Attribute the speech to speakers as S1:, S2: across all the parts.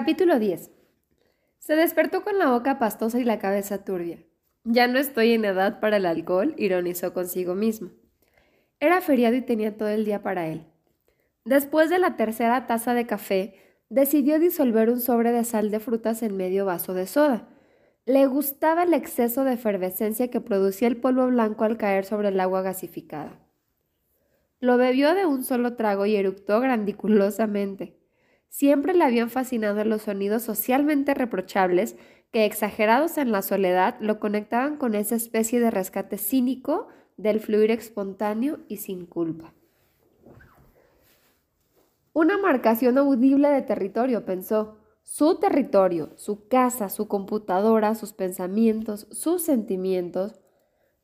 S1: Capítulo 10. Se despertó con la boca pastosa y la cabeza turbia. Ya no estoy en edad para el alcohol, ironizó consigo mismo. Era feriado y tenía todo el día para él. Después de la tercera taza de café, decidió disolver un sobre de sal de frutas en medio vaso de soda. Le gustaba el exceso de efervescencia que producía el polvo blanco al caer sobre el agua gasificada. Lo bebió de un solo trago y eructó grandiculosamente. Siempre le habían fascinado los sonidos socialmente reprochables que, exagerados en la soledad, lo conectaban con esa especie de rescate cínico del fluir espontáneo y sin culpa. Una marcación audible de territorio, pensó. Su territorio, su casa, su computadora, sus pensamientos, sus sentimientos.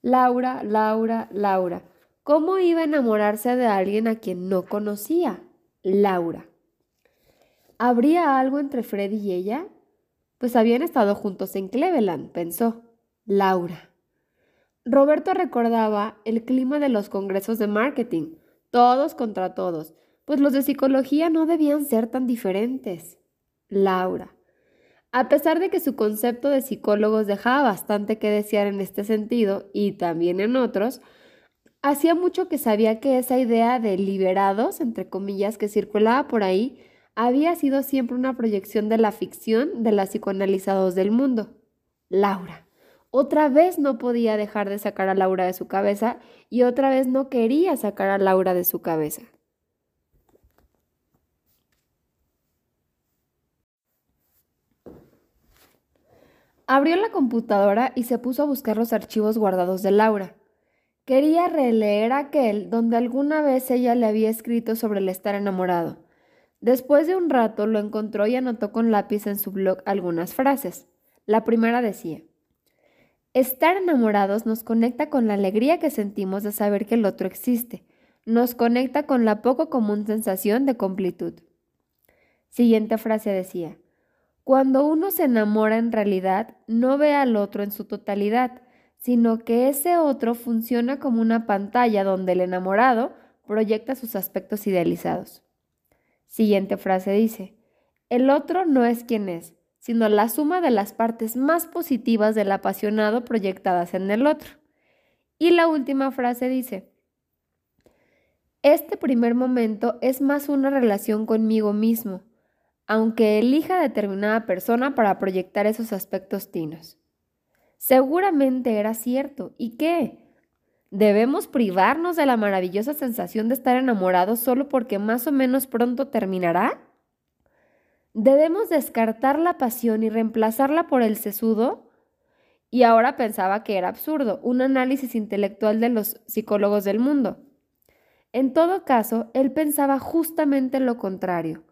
S1: Laura, Laura, Laura. ¿Cómo iba a enamorarse de alguien a quien no conocía? Laura. ¿Habría algo entre Freddy y ella? Pues habían estado juntos en Cleveland, pensó. Laura. Roberto recordaba el clima de los congresos de marketing, todos contra todos, pues los de psicología no debían ser tan diferentes. Laura. A pesar de que su concepto de psicólogos dejaba bastante que desear en este sentido y también en otros, Hacía mucho que sabía que esa idea de liberados, entre comillas, que circulaba por ahí, había sido siempre una proyección de la ficción de las psicoanalizados del mundo. Laura. Otra vez no podía dejar de sacar a Laura de su cabeza y otra vez no quería sacar a Laura de su cabeza. Abrió la computadora y se puso a buscar los archivos guardados de Laura. Quería releer aquel donde alguna vez ella le había escrito sobre el estar enamorado. Después de un rato lo encontró y anotó con lápiz en su blog algunas frases. La primera decía, Estar enamorados nos conecta con la alegría que sentimos de saber que el otro existe, nos conecta con la poco común sensación de completud. Siguiente frase decía, Cuando uno se enamora en realidad, no ve al otro en su totalidad, sino que ese otro funciona como una pantalla donde el enamorado proyecta sus aspectos idealizados. Siguiente frase dice, el otro no es quien es, sino la suma de las partes más positivas del apasionado proyectadas en el otro. Y la última frase dice, este primer momento es más una relación conmigo mismo, aunque elija determinada persona para proyectar esos aspectos tinos. Seguramente era cierto. ¿Y qué? ¿Debemos privarnos de la maravillosa sensación de estar enamorados solo porque más o menos pronto terminará? ¿Debemos descartar la pasión y reemplazarla por el sesudo? Y ahora pensaba que era absurdo, un análisis intelectual de los psicólogos del mundo. En todo caso, él pensaba justamente lo contrario.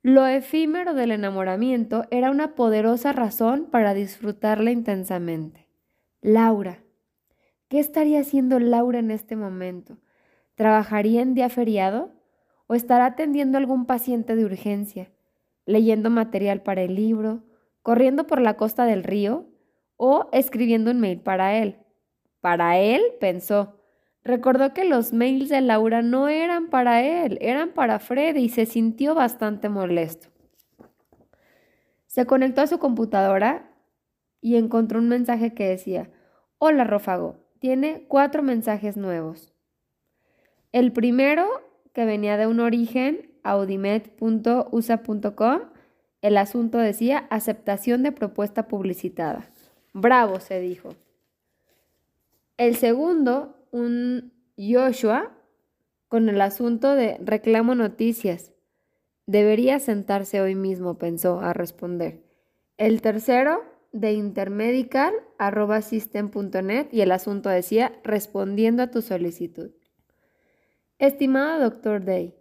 S1: Lo efímero del enamoramiento era una poderosa razón para disfrutarla intensamente. Laura. ¿Qué estaría haciendo Laura en este momento? ¿Trabajaría en día feriado? ¿O estará atendiendo a algún paciente de urgencia? ¿Leyendo material para el libro? ¿Corriendo por la costa del río? ¿O escribiendo un mail para él? Para él, pensó. Recordó que los mails de Laura no eran para él, eran para Freddy y se sintió bastante molesto. Se conectó a su computadora y encontró un mensaje que decía, Hola Rófago, tiene cuatro mensajes nuevos. El primero, que venía de un origen, audimet.usa.com, el asunto decía aceptación de propuesta publicitada. Bravo, se dijo. El segundo un Joshua con el asunto de reclamo noticias. Debería sentarse hoy mismo, pensó a responder. El tercero, de intermedical.system.net y el asunto decía, respondiendo a tu solicitud. Estimado doctor Day,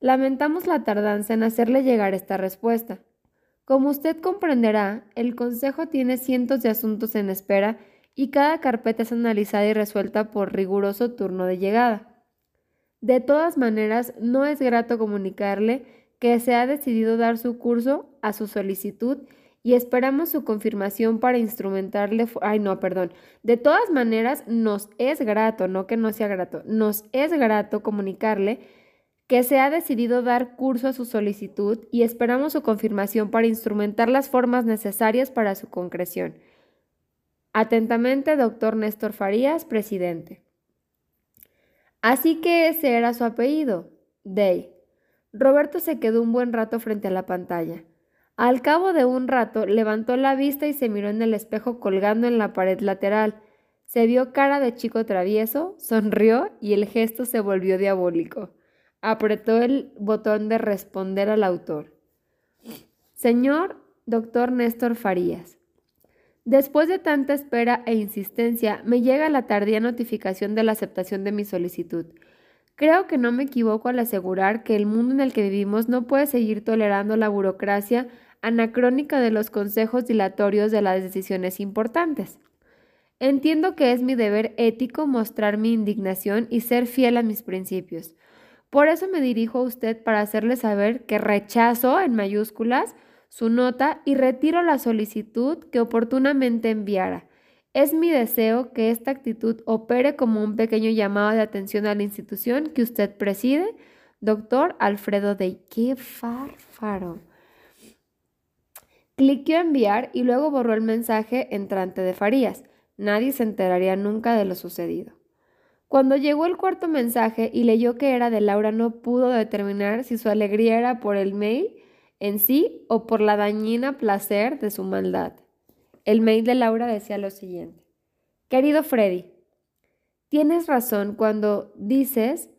S1: lamentamos la tardanza en hacerle llegar esta respuesta. Como usted comprenderá, el Consejo tiene cientos de asuntos en espera y cada carpeta es analizada y resuelta por riguroso turno de llegada. De todas maneras, no es grato comunicarle que se ha decidido dar su curso a su solicitud y esperamos su confirmación para instrumentarle. Ay, no, perdón. De todas maneras, nos es grato, no que no sea grato, nos es grato comunicarle que se ha decidido dar curso a su solicitud y esperamos su confirmación para instrumentar las formas necesarias para su concreción. Atentamente, doctor Néstor Farías, presidente. Así que ese era su apellido, Day. Roberto se quedó un buen rato frente a la pantalla. Al cabo de un rato levantó la vista y se miró en el espejo colgando en la pared lateral. Se vio cara de chico travieso, sonrió y el gesto se volvió diabólico. Apretó el botón de responder al autor. Señor doctor Néstor Farías. Después de tanta espera e insistencia, me llega la tardía notificación de la aceptación de mi solicitud. Creo que no me equivoco al asegurar que el mundo en el que vivimos no puede seguir tolerando la burocracia anacrónica de los consejos dilatorios de las decisiones importantes. Entiendo que es mi deber ético mostrar mi indignación y ser fiel a mis principios. Por eso me dirijo a usted para hacerle saber que rechazo en mayúsculas su nota y retiro la solicitud que oportunamente enviara. Es mi deseo que esta actitud opere como un pequeño llamado de atención a la institución que usted preside, doctor Alfredo Dey. ¡Qué fárfaro! Cliqueó enviar y luego borró el mensaje entrante de Farías. Nadie se enteraría nunca de lo sucedido. Cuando llegó el cuarto mensaje y leyó que era de Laura, no pudo determinar si su alegría era por el mail en sí o por la dañina placer de su maldad. El mail de Laura decía lo siguiente. Querido Freddy, tienes razón cuando dices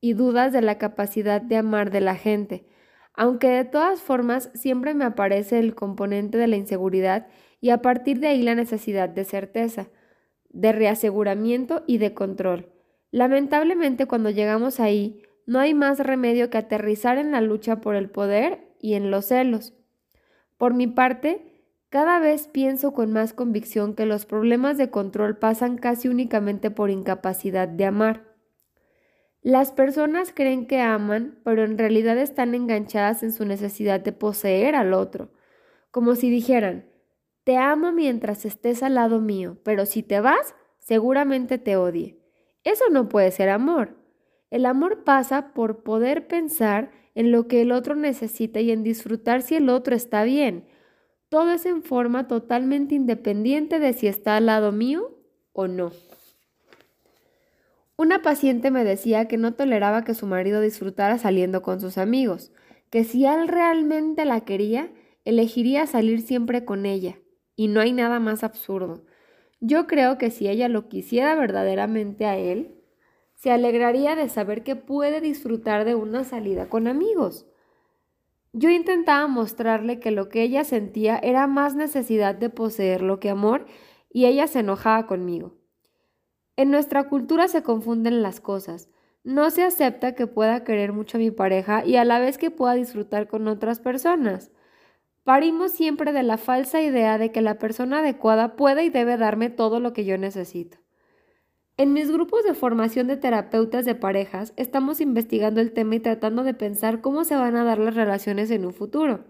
S1: y dudas de la capacidad de amar de la gente, aunque de todas formas siempre me aparece el componente de la inseguridad y a partir de ahí la necesidad de certeza de reaseguramiento y de control. Lamentablemente cuando llegamos ahí, no hay más remedio que aterrizar en la lucha por el poder y en los celos. Por mi parte, cada vez pienso con más convicción que los problemas de control pasan casi únicamente por incapacidad de amar. Las personas creen que aman, pero en realidad están enganchadas en su necesidad de poseer al otro, como si dijeran, te amo mientras estés al lado mío, pero si te vas, seguramente te odie. Eso no puede ser amor. El amor pasa por poder pensar en lo que el otro necesita y en disfrutar si el otro está bien. Todo es en forma totalmente independiente de si está al lado mío o no. Una paciente me decía que no toleraba que su marido disfrutara saliendo con sus amigos, que si él realmente la quería, elegiría salir siempre con ella, y no hay nada más absurdo. Yo creo que si ella lo quisiera verdaderamente a él, se alegraría de saber que puede disfrutar de una salida con amigos. Yo intentaba mostrarle que lo que ella sentía era más necesidad de poseerlo que amor, y ella se enojaba conmigo. En nuestra cultura se confunden las cosas. No se acepta que pueda querer mucho a mi pareja y a la vez que pueda disfrutar con otras personas. Parimos siempre de la falsa idea de que la persona adecuada puede y debe darme todo lo que yo necesito. En mis grupos de formación de terapeutas de parejas estamos investigando el tema y tratando de pensar cómo se van a dar las relaciones en un futuro.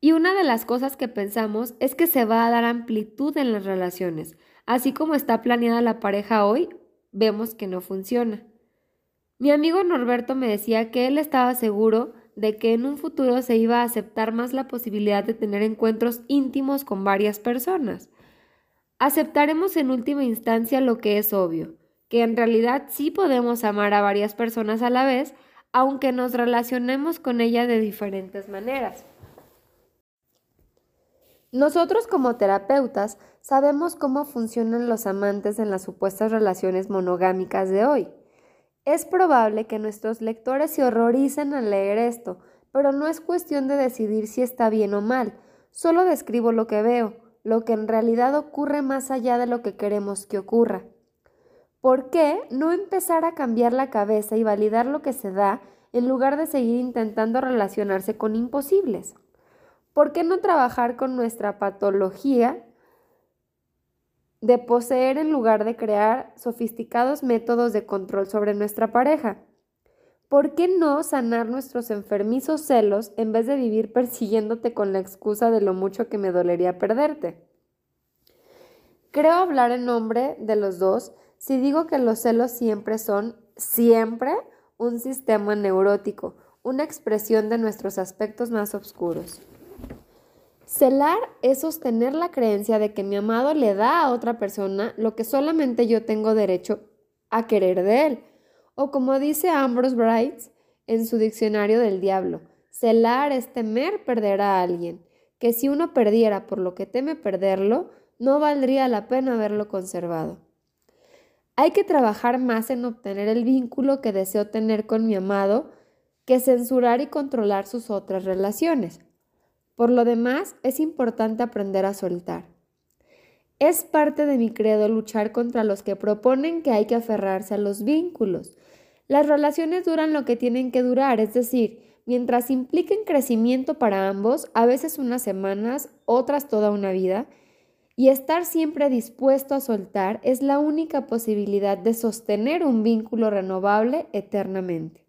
S1: Y una de las cosas que pensamos es que se va a dar amplitud en las relaciones. Así como está planeada la pareja hoy, vemos que no funciona. Mi amigo Norberto me decía que él estaba seguro de que en un futuro se iba a aceptar más la posibilidad de tener encuentros íntimos con varias personas. Aceptaremos en última instancia lo que es obvio, que en realidad sí podemos amar a varias personas a la vez, aunque nos relacionemos con ellas de diferentes maneras. Nosotros como terapeutas sabemos cómo funcionan los amantes en las supuestas relaciones monogámicas de hoy. Es probable que nuestros lectores se horroricen al leer esto, pero no es cuestión de decidir si está bien o mal, solo describo lo que veo, lo que en realidad ocurre más allá de lo que queremos que ocurra. ¿Por qué no empezar a cambiar la cabeza y validar lo que se da en lugar de seguir intentando relacionarse con imposibles? ¿Por qué no trabajar con nuestra patología de poseer en lugar de crear sofisticados métodos de control sobre nuestra pareja. ¿Por qué no sanar nuestros enfermizos celos en vez de vivir persiguiéndote con la excusa de lo mucho que me dolería perderte? Creo hablar en nombre de los dos si digo que los celos siempre son, siempre, un sistema neurótico, una expresión de nuestros aspectos más oscuros. Celar es sostener la creencia de que mi amado le da a otra persona lo que solamente yo tengo derecho a querer de él. O como dice Ambrose Bright en su diccionario del diablo, celar es temer perder a alguien, que si uno perdiera por lo que teme perderlo, no valdría la pena haberlo conservado. Hay que trabajar más en obtener el vínculo que deseo tener con mi amado que censurar y controlar sus otras relaciones. Por lo demás, es importante aprender a soltar. Es parte de mi credo luchar contra los que proponen que hay que aferrarse a los vínculos. Las relaciones duran lo que tienen que durar, es decir, mientras impliquen crecimiento para ambos, a veces unas semanas, otras toda una vida, y estar siempre dispuesto a soltar es la única posibilidad de sostener un vínculo renovable eternamente.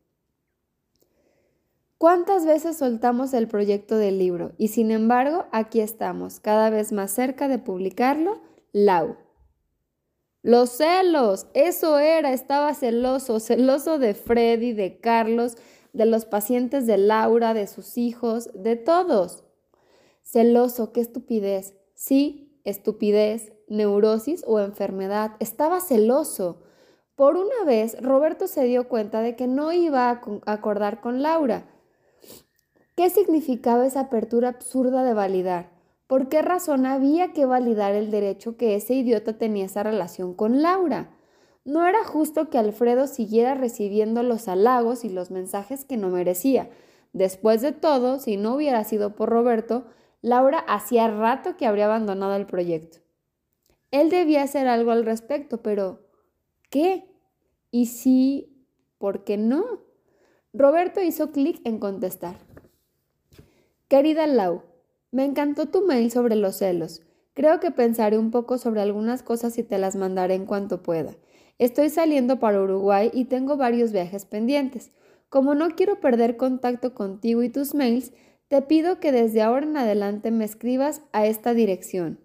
S1: ¿Cuántas veces soltamos el proyecto del libro? Y sin embargo, aquí estamos, cada vez más cerca de publicarlo. Lau. Los celos, eso era, estaba celoso, celoso de Freddy, de Carlos, de los pacientes de Laura, de sus hijos, de todos. Celoso, qué estupidez. Sí, estupidez, neurosis o enfermedad. Estaba celoso. Por una vez, Roberto se dio cuenta de que no iba a acordar con Laura ¿Qué significaba esa apertura absurda de validar? ¿Por qué razón había que validar el derecho que ese idiota tenía esa relación con Laura? No era justo que Alfredo siguiera recibiendo los halagos y los mensajes que no merecía. Después de todo, si no hubiera sido por Roberto, Laura hacía rato que habría abandonado el proyecto. Él debía hacer algo al respecto, pero ¿qué? ¿Y si? ¿Por qué no? Roberto hizo clic en contestar. Querida Lau, me encantó tu mail sobre los celos. Creo que pensaré un poco sobre algunas cosas y te las mandaré en cuanto pueda. Estoy saliendo para Uruguay y tengo varios viajes pendientes. Como no quiero perder contacto contigo y tus mails, te pido que desde ahora en adelante me escribas a esta dirección.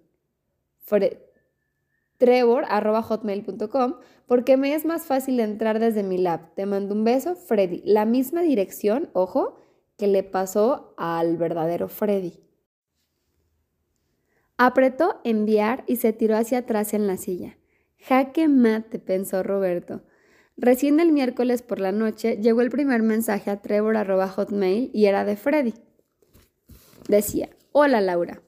S1: Trevor.hotmail.com porque me es más fácil entrar desde mi lab. Te mando un beso, Freddy. La misma dirección, ojo, que le pasó al verdadero Freddy. Apretó enviar y se tiró hacia atrás en la silla. Jaque mate, pensó Roberto. Recién el miércoles por la noche llegó el primer mensaje a Trevor.hotmail y era de Freddy. Decía, hola Laura.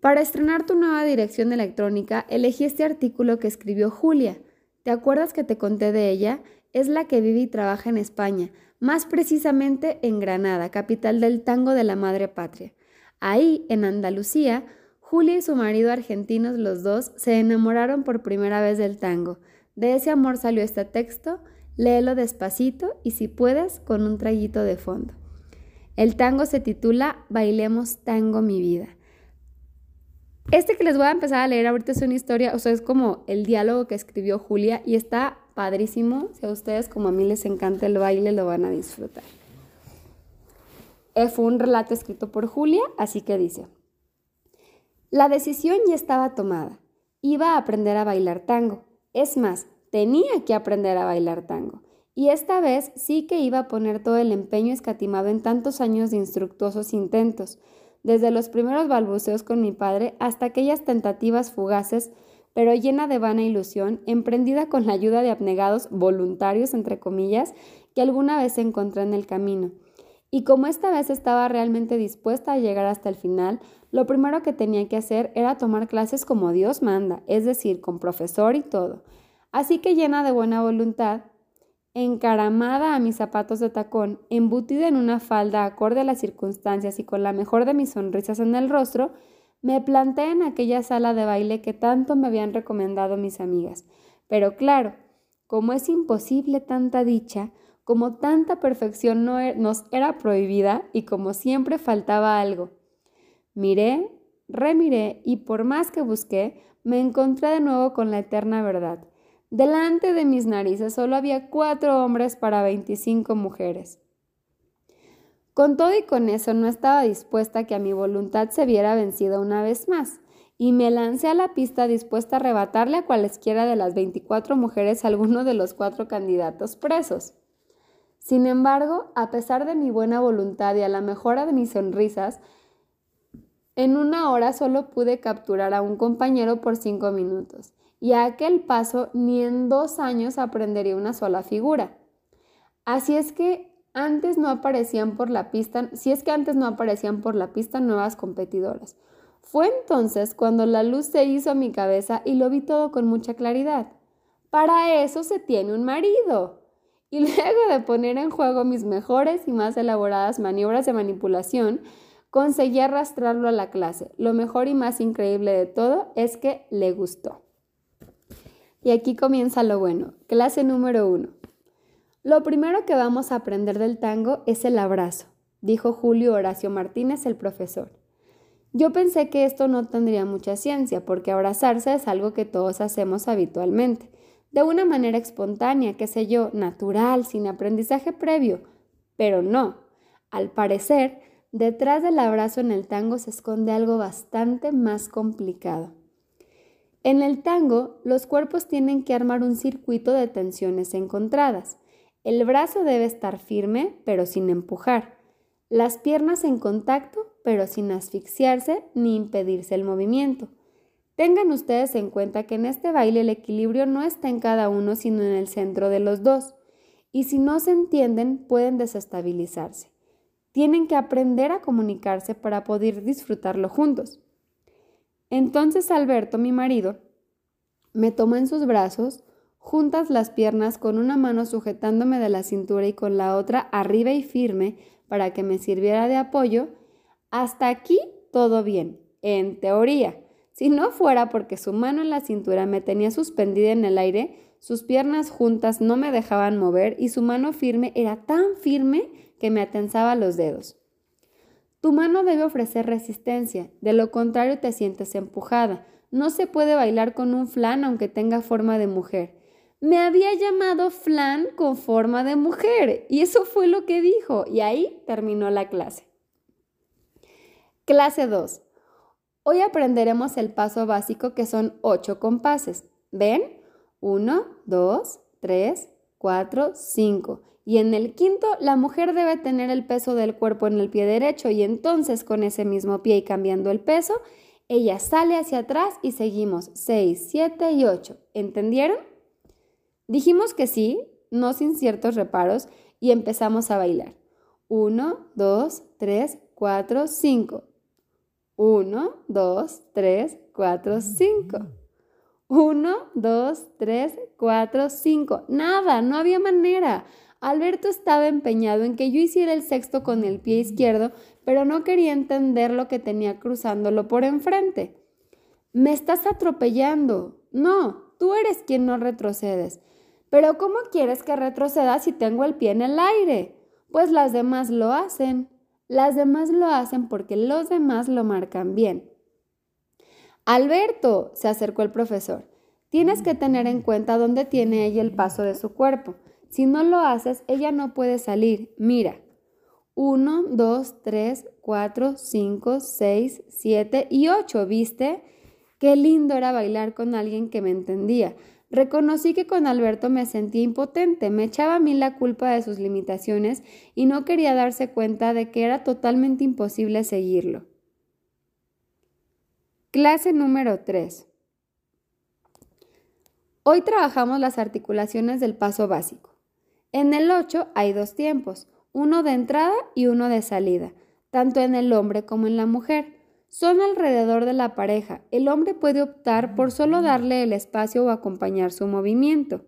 S1: Para estrenar tu nueva dirección electrónica elegí este artículo que escribió Julia. ¿Te acuerdas que te conté de ella? Es la que vive y trabaja en España más precisamente en Granada, capital del tango de la madre patria. Ahí, en Andalucía, Julia y su marido argentinos los dos se enamoraron por primera vez del tango. De ese amor salió este texto, léelo despacito y si puedes con un traguito de fondo. El tango se titula Bailemos tango mi vida. Este que les voy a empezar a leer ahorita es una historia, o sea, es como el diálogo que escribió Julia y está padrísimo. Si a ustedes como a mí les encanta el baile, lo van a disfrutar. Eh, fue un relato escrito por Julia, así que dice, la decisión ya estaba tomada. Iba a aprender a bailar tango. Es más, tenía que aprender a bailar tango. Y esta vez sí que iba a poner todo el empeño escatimado en tantos años de instructuosos intentos, desde los primeros balbuceos con mi padre hasta aquellas tentativas fugaces pero llena de vana ilusión, emprendida con la ayuda de abnegados voluntarios, entre comillas, que alguna vez encontré en el camino. Y como esta vez estaba realmente dispuesta a llegar hasta el final, lo primero que tenía que hacer era tomar clases como Dios manda, es decir, con profesor y todo. Así que llena de buena voluntad, encaramada a mis zapatos de tacón, embutida en una falda acorde a las circunstancias y con la mejor de mis sonrisas en el rostro, me planté en aquella sala de baile que tanto me habían recomendado mis amigas. Pero claro, como es imposible tanta dicha, como tanta perfección no e-, nos era prohibida y como siempre faltaba algo. Miré, remiré y por más que busqué, me encontré de nuevo con la eterna verdad. Delante de mis narices solo había cuatro hombres para veinticinco mujeres. Con todo y con eso no estaba dispuesta a que a mi voluntad se viera vencida una vez más, y me lancé a la pista dispuesta a arrebatarle a cualesquiera de las 24 mujeres alguno de los cuatro candidatos presos. Sin embargo, a pesar de mi buena voluntad y a la mejora de mis sonrisas, en una hora solo pude capturar a un compañero por cinco minutos, y a aquel paso ni en dos años aprendería una sola figura. Así es que antes no aparecían por la pista, si es que antes no aparecían por la pista nuevas competidoras. Fue entonces cuando la luz se hizo a mi cabeza y lo vi todo con mucha claridad. Para eso se tiene un marido. Y luego de poner en juego mis mejores y más elaboradas maniobras de manipulación, conseguí arrastrarlo a la clase. Lo mejor y más increíble de todo es que le gustó. Y aquí comienza lo bueno. Clase número uno. Lo primero que vamos a aprender del tango es el abrazo, dijo Julio Horacio Martínez, el profesor. Yo pensé que esto no tendría mucha ciencia, porque abrazarse es algo que todos hacemos habitualmente, de una manera espontánea, qué sé yo, natural, sin aprendizaje previo. Pero no. Al parecer, detrás del abrazo en el tango se esconde algo bastante más complicado. En el tango, los cuerpos tienen que armar un circuito de tensiones encontradas. El brazo debe estar firme, pero sin empujar. Las piernas en contacto, pero sin asfixiarse ni impedirse el movimiento. Tengan ustedes en cuenta que en este baile el equilibrio no está en cada uno, sino en el centro de los dos. Y si no se entienden, pueden desestabilizarse. Tienen que aprender a comunicarse para poder disfrutarlo juntos. Entonces Alberto, mi marido, me tomó en sus brazos, juntas las piernas con una mano sujetándome de la cintura y con la otra arriba y firme para que me sirviera de apoyo, hasta aquí todo bien, en teoría. Si no fuera porque su mano en la cintura me tenía suspendida en el aire, sus piernas juntas no me dejaban mover y su mano firme era tan firme que me atensaba los dedos. Tu mano debe ofrecer resistencia, de lo contrario te sientes empujada. No se puede bailar con un flan aunque tenga forma de mujer. Me había llamado flan con forma de mujer y eso fue lo que dijo y ahí terminó la clase. Clase 2. Hoy aprenderemos el paso básico que son ocho compases. ¿Ven? 1, 2, 3, 4, 5. Y en el quinto, la mujer debe tener el peso del cuerpo en el pie derecho y entonces con ese mismo pie y cambiando el peso, ella sale hacia atrás y seguimos 6, 7 y 8. ¿Entendieron? Dijimos que sí, no sin ciertos reparos, y empezamos a bailar. 1, 2, 3, 4, 5. 1, 2, 3, 4, 5. 1, 2, 3, 4, 5. Nada, no había manera. Alberto estaba empeñado en que yo hiciera el sexto con el pie izquierdo, pero no quería entender lo que tenía cruzándolo por enfrente. Me estás atropellando. No, tú eres quien no retrocedes. Pero ¿cómo quieres que retroceda si tengo el pie en el aire? Pues las demás lo hacen. Las demás lo hacen porque los demás lo marcan bien. Alberto, se acercó el profesor, tienes que tener en cuenta dónde tiene ella el paso de su cuerpo. Si no lo haces, ella no puede salir. Mira. 1, 2, 3, 4, 5, 6, 7 y 8, ¿viste? Qué lindo era bailar con alguien que me entendía. Reconocí que con Alberto me sentía impotente, me echaba a mí la culpa de sus limitaciones y no quería darse cuenta de que era totalmente imposible seguirlo. Clase número 3. Hoy trabajamos las articulaciones del paso básico. En el 8 hay dos tiempos, uno de entrada y uno de salida, tanto en el hombre como en la mujer son alrededor de la pareja. El hombre puede optar por solo darle el espacio o acompañar su movimiento.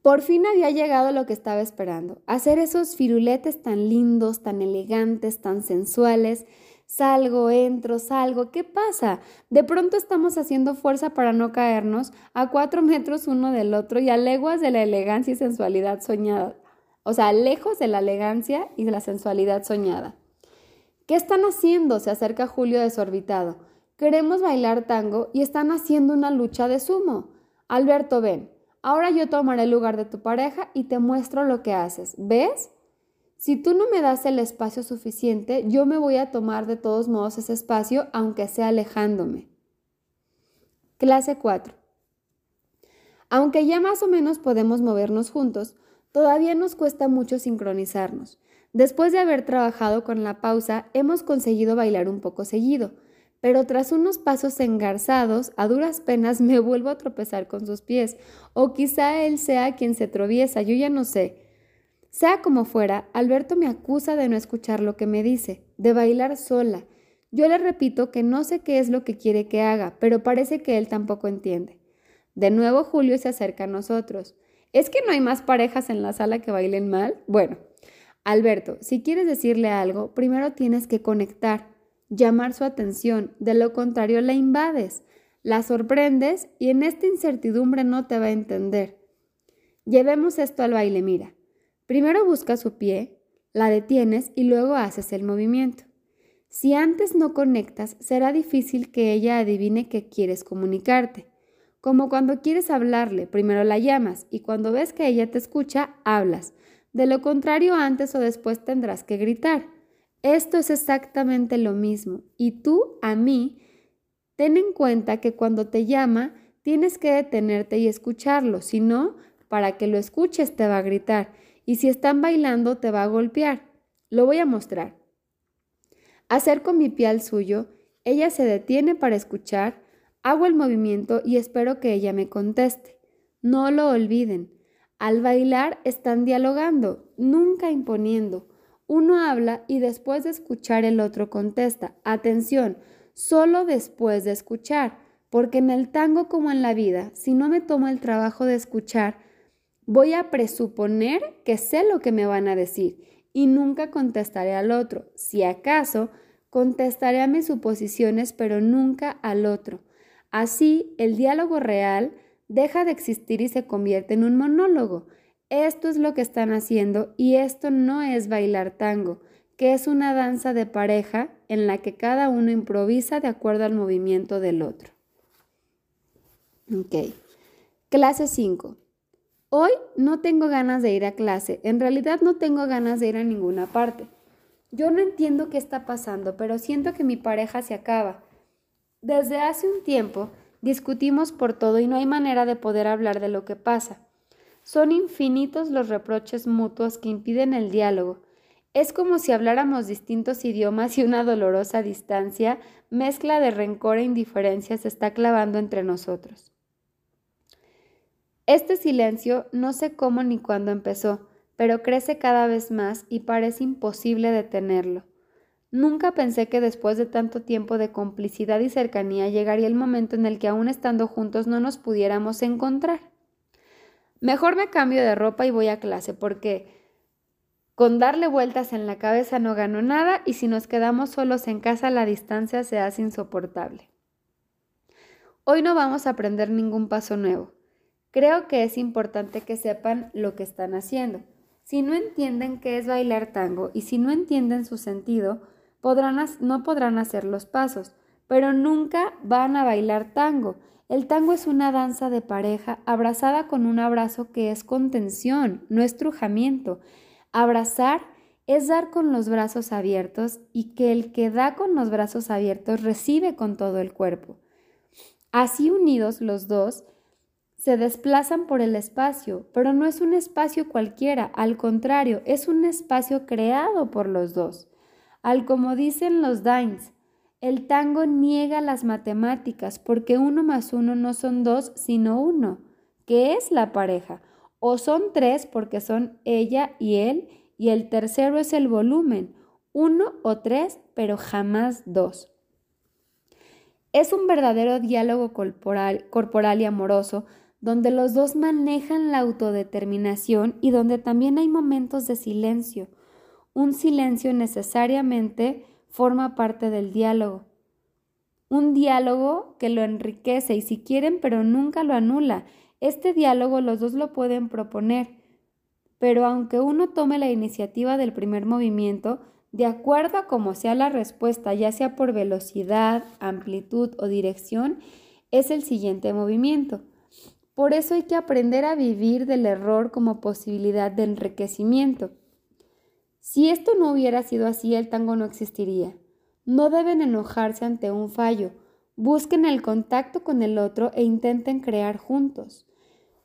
S1: Por fin había llegado lo que estaba esperando, hacer esos firuletes tan lindos, tan elegantes, tan sensuales. Salgo, entro, salgo. ¿Qué pasa? De pronto estamos haciendo fuerza para no caernos a cuatro metros uno del otro y a leguas de la elegancia y sensualidad soñada. O sea, lejos de la elegancia y de la sensualidad soñada. ¿Qué están haciendo? Se acerca Julio desorbitado. Queremos bailar tango y están haciendo una lucha de sumo. Alberto, ven. Ahora yo tomaré el lugar de tu pareja y te muestro lo que haces. ¿Ves? Si tú no me das el espacio suficiente, yo me voy a tomar de todos modos ese espacio, aunque sea alejándome. Clase 4. Aunque ya más o menos podemos movernos juntos, Todavía nos cuesta mucho sincronizarnos. Después de haber trabajado con la pausa, hemos conseguido bailar un poco seguido, pero tras unos pasos engarzados, a duras penas me vuelvo a tropezar con sus pies, o quizá él sea quien se tropieza, yo ya no sé. Sea como fuera, Alberto me acusa de no escuchar lo que me dice, de bailar sola. Yo le repito que no sé qué es lo que quiere que haga, pero parece que él tampoco entiende. De nuevo Julio se acerca a nosotros. ¿Es que no hay más parejas en la sala que bailen mal? Bueno, Alberto, si quieres decirle algo, primero tienes que conectar llamar su atención, de lo contrario la invades, la sorprendes y en esta incertidumbre no te va a entender. Llevemos esto al baile, mira. Primero busca su pie, la detienes y luego haces el movimiento. Si antes no conectas, será difícil que ella adivine que quieres comunicarte. Como cuando quieres hablarle, primero la llamas y cuando ves que ella te escucha, hablas. De lo contrario, antes o después tendrás que gritar. Esto es exactamente lo mismo. Y tú a mí, ten en cuenta que cuando te llama, tienes que detenerte y escucharlo. Si no, para que lo escuches te va a gritar. Y si están bailando, te va a golpear. Lo voy a mostrar. Acerco mi pie al suyo, ella se detiene para escuchar, hago el movimiento y espero que ella me conteste. No lo olviden. Al bailar están dialogando, nunca imponiendo. Uno habla y después de escuchar el otro contesta. Atención, solo después de escuchar, porque en el tango como en la vida, si no me tomo el trabajo de escuchar, voy a presuponer que sé lo que me van a decir y nunca contestaré al otro. Si acaso, contestaré a mis suposiciones, pero nunca al otro. Así, el diálogo real deja de existir y se convierte en un monólogo. Esto es lo que están haciendo y esto no es bailar tango, que es una danza de pareja en la que cada uno improvisa de acuerdo al movimiento del otro. Ok. Clase 5. Hoy no tengo ganas de ir a clase. En realidad no tengo ganas de ir a ninguna parte. Yo no entiendo qué está pasando, pero siento que mi pareja se acaba. Desde hace un tiempo discutimos por todo y no hay manera de poder hablar de lo que pasa. Son infinitos los reproches mutuos que impiden el diálogo. Es como si habláramos distintos idiomas y una dolorosa distancia, mezcla de rencor e indiferencia se está clavando entre nosotros. Este silencio no sé cómo ni cuándo empezó, pero crece cada vez más y parece imposible detenerlo. Nunca pensé que después de tanto tiempo de complicidad y cercanía llegaría el momento en el que aún estando juntos no nos pudiéramos encontrar. Mejor me cambio de ropa y voy a clase porque con darle vueltas en la cabeza no gano nada y si nos quedamos solos en casa la distancia se hace insoportable. Hoy no vamos a aprender ningún paso nuevo. Creo que es importante que sepan lo que están haciendo. Si no entienden qué es bailar tango y si no entienden su sentido, no podrán hacer los pasos, pero nunca van a bailar tango el tango es una danza de pareja abrazada con un abrazo que es contención, no estrujamiento. Abrazar es dar con los brazos abiertos y que el que da con los brazos abiertos recibe con todo el cuerpo. Así unidos los dos, se desplazan por el espacio, pero no es un espacio cualquiera, al contrario, es un espacio creado por los dos. Al como dicen los Dains, el tango niega las matemáticas porque uno más uno no son dos, sino uno, que es la pareja. O son tres porque son ella y él, y el tercero es el volumen, uno o tres, pero jamás dos. Es un verdadero diálogo corporal, corporal y amoroso donde los dos manejan la autodeterminación y donde también hay momentos de silencio. Un silencio necesariamente forma parte del diálogo. Un diálogo que lo enriquece y si quieren, pero nunca lo anula. Este diálogo los dos lo pueden proponer, pero aunque uno tome la iniciativa del primer movimiento, de acuerdo a cómo sea la respuesta, ya sea por velocidad, amplitud o dirección, es el siguiente movimiento. Por eso hay que aprender a vivir del error como posibilidad de enriquecimiento. Si esto no hubiera sido así, el tango no existiría. No deben enojarse ante un fallo. Busquen el contacto con el otro e intenten crear juntos.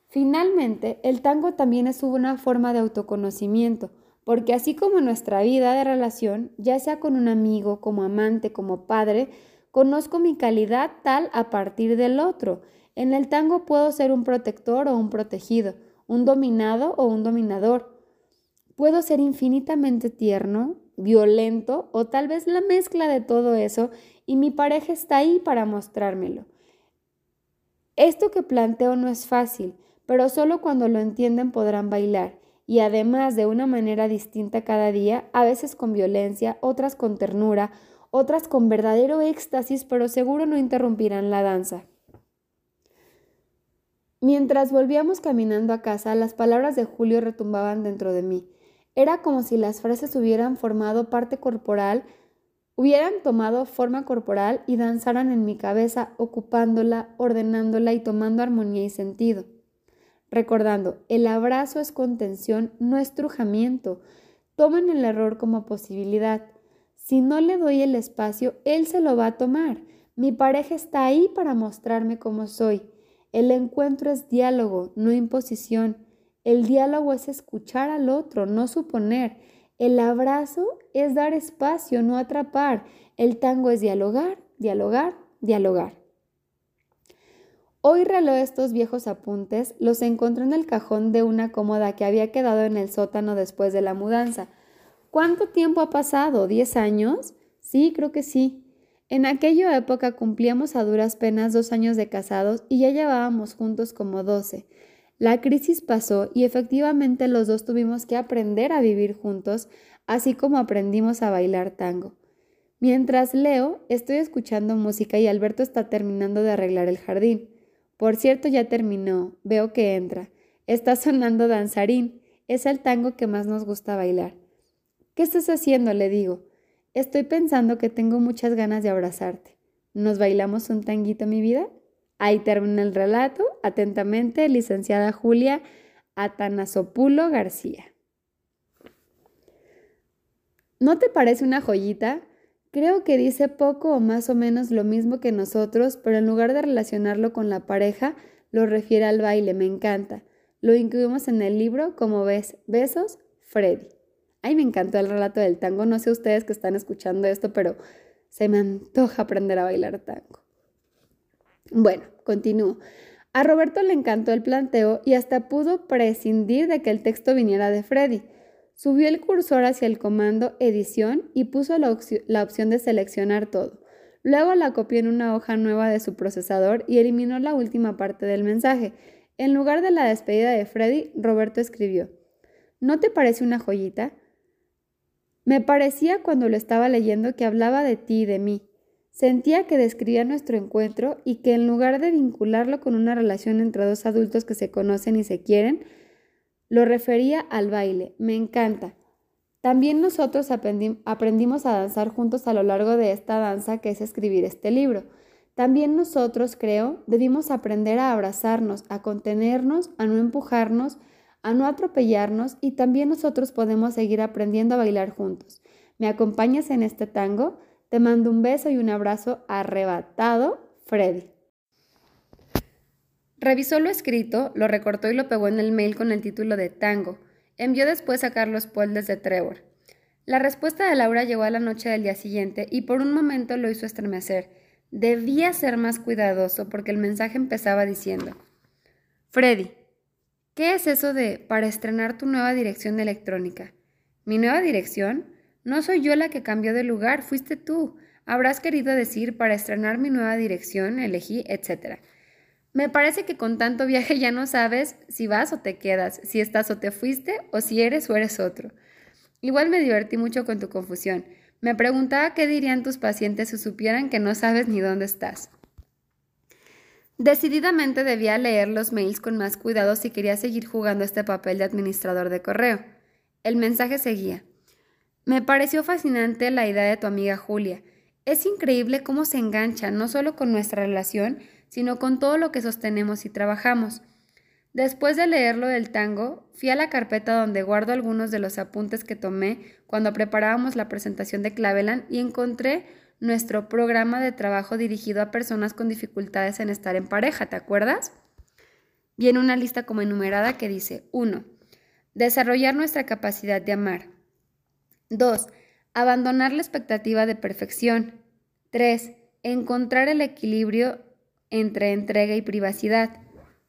S1: Finalmente, el tango también es una forma de autoconocimiento, porque así como nuestra vida de relación, ya sea con un amigo, como amante, como padre, conozco mi calidad tal a partir del otro. En el tango puedo ser un protector o un protegido, un dominado o un dominador. Puedo ser infinitamente tierno, violento o tal vez la mezcla de todo eso y mi pareja está ahí para mostrármelo. Esto que planteo no es fácil, pero solo cuando lo entienden podrán bailar, y además de una manera distinta cada día, a veces con violencia, otras con ternura, otras con verdadero éxtasis, pero seguro no interrumpirán la danza. Mientras volvíamos caminando a casa, las palabras de Julio retumbaban dentro de mí. Era como si las frases hubieran formado parte corporal, hubieran tomado forma corporal y danzaran en mi cabeza, ocupándola, ordenándola y tomando armonía y sentido recordando, el abrazo es contención, no estrujamiento. Tomen el error como posibilidad. Si no le doy el espacio, él se lo va a tomar. Mi pareja está ahí para mostrarme cómo soy. El encuentro es diálogo, no imposición. El diálogo es escuchar al otro, no suponer. El abrazo es dar espacio, no atrapar. El tango es dialogar, dialogar, dialogar. Hoy reló estos viejos apuntes, los encontré en el cajón de una cómoda que había quedado en el sótano después de la mudanza. ¿Cuánto tiempo ha pasado? ¿Diez años? Sí, creo que sí. En aquella época cumplíamos a duras penas dos años de casados y ya llevábamos juntos como doce. La crisis pasó y efectivamente los dos tuvimos que aprender a vivir juntos, así como aprendimos a bailar tango. Mientras leo, estoy escuchando música y Alberto está terminando de arreglar el jardín. Por cierto, ya terminó. Veo que entra. Está sonando danzarín. Es el tango que más nos gusta bailar. ¿Qué estás haciendo? le digo. Estoy pensando que tengo muchas ganas de abrazarte. ¿Nos bailamos un tanguito, mi vida? Ahí termina el relato. Atentamente, licenciada Julia Atanasopulo García. ¿No te parece una joyita? Creo que dice poco o más o menos lo mismo que nosotros, pero en lugar de relacionarlo con la pareja, lo refiere al baile, me encanta. Lo incluimos en el libro, como ves, Besos, Freddy. Ay, me encantó el relato del tango, no sé ustedes que están escuchando esto, pero se me antoja aprender a bailar tango. Bueno, continúo. A Roberto le encantó el planteo y hasta pudo prescindir de que el texto viniera de Freddy. Subió el cursor hacia el comando Edición y puso la, opción de seleccionar todo. Luego la copió en una hoja nueva de su procesador y eliminó la última parte del mensaje. En lugar de la despedida de Freddy, Roberto escribió, ¿No te parece una joyita? Me parecía cuando lo estaba leyendo que hablaba de ti y de mí. Sentía que describía nuestro encuentro y que en lugar de vincularlo con una relación entre dos adultos que se conocen y se quieren, lo refería al baile. Me encanta. También nosotros aprendimos a danzar juntos a lo largo de esta danza que es escribir este libro. También nosotros, creo, debimos aprender a abrazarnos, a contenernos, a no empujarnos, a no atropellarnos y también nosotros podemos seguir aprendiendo a bailar juntos. ¿Me acompañas en este tango? Te mando un beso y un abrazo arrebatado, Freddy. Revisó lo escrito, lo recortó y lo pegó en el mail con el título de Tango. Envió después a Carlos Paul desde Trevor. La respuesta de Laura llegó a la noche del día siguiente y por un momento lo hizo estremecer. Debía ser más cuidadoso porque el mensaje empezaba diciendo: Freddy, ¿qué es eso de para estrenar tu nueva dirección electrónica? ¿Mi nueva dirección? No soy yo la que cambió de lugar, fuiste tú. Habrás querido decir para estrenar mi nueva dirección, elegí, etcétera. Me parece que con tanto viaje ya no sabes si vas o te quedas, si estás o te fuiste, o si eres o eres otro. Igual me divertí mucho con tu confusión. Me preguntaba qué dirían tus pacientes si supieran que no sabes ni dónde estás. Decididamente debía leer los mails con más cuidado si quería seguir jugando este papel de administrador de correo. El mensaje seguía. Me pareció fascinante la idea de tu amiga Julia. Es increíble cómo se engancha no solo con nuestra relación, sino con todo lo que sostenemos y trabajamos. Después de leerlo del tango, fui a la carpeta donde guardo algunos de los apuntes que tomé cuando preparábamos la presentación de Clavelan y encontré nuestro programa de trabajo dirigido a personas con dificultades en estar en pareja, ¿te acuerdas?
S2: viene una lista como enumerada que dice 1. Desarrollar nuestra capacidad de amar. 2. Abandonar la expectativa de perfección. 3. Encontrar el equilibrio entre entrega y privacidad.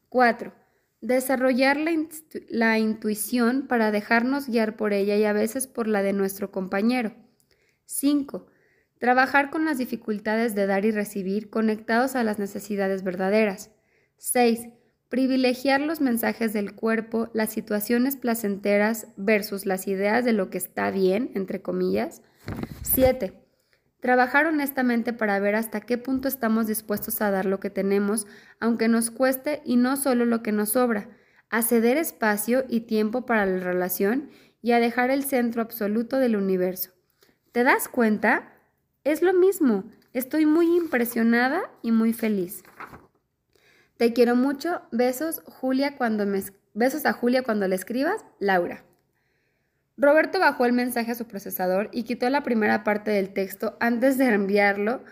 S2: 4. Desarrollar la, la, intuición para dejarnos guiar por ella y a veces por la de nuestro compañero. 5. Trabajar con las dificultades de dar y recibir conectados a las necesidades verdaderas. 6. Privilegiar los mensajes del cuerpo, las situaciones placenteras versus las ideas de lo que está bien, entre comillas. 7. Trabajar honestamente para ver hasta qué punto estamos dispuestos a dar lo que tenemos, aunque nos cueste y no solo lo que nos sobra, a ceder espacio y tiempo para la relación y a dejar el centro absoluto del universo. ¿Te das cuenta? Es lo mismo. Estoy muy impresionada y muy feliz. Te quiero mucho. Besos, Julia, cuando me besos a Julia cuando le escribas, Laura. Roberto bajó el mensaje a su procesador y quitó la primera parte del texto antes de enviarlo.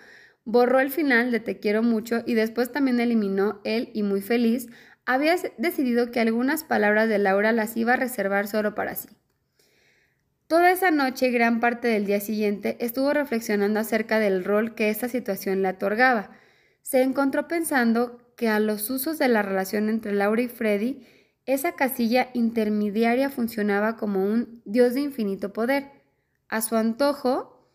S2: Borró el final de te quiero mucho y después también eliminó él y muy feliz. Había decidido que algunas palabras de Laura las iba a reservar solo para sí. Toda esa noche y gran parte del día siguiente estuvo reflexionando acerca del rol que esta situación le otorgaba. Se encontró pensando que a los usos de la relación entre Laura y Freddy, esa casilla intermediaria funcionaba como un Dios de infinito poder. A su antojo,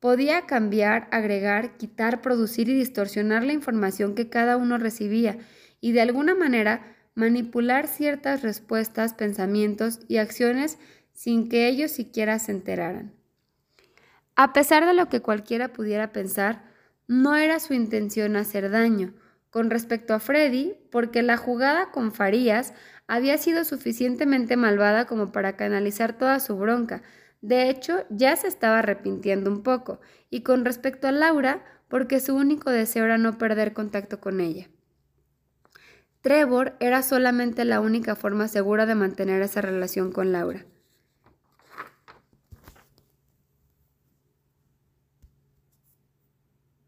S2: podía cambiar, agregar, quitar, producir y distorsionar la información que cada uno recibía y de alguna manera manipular ciertas respuestas, pensamientos y acciones sin que ellos siquiera se enteraran. A pesar de lo que cualquiera pudiera pensar, no era su intención hacer daño. Con respecto a Freddy, porque la jugada con Farías había sido suficientemente malvada como para canalizar toda su bronca. De hecho, ya se estaba arrepintiendo un poco. Y con respecto a Laura, porque su único deseo era no perder contacto con ella. Trevor era solamente la única forma segura de mantener esa relación con Laura.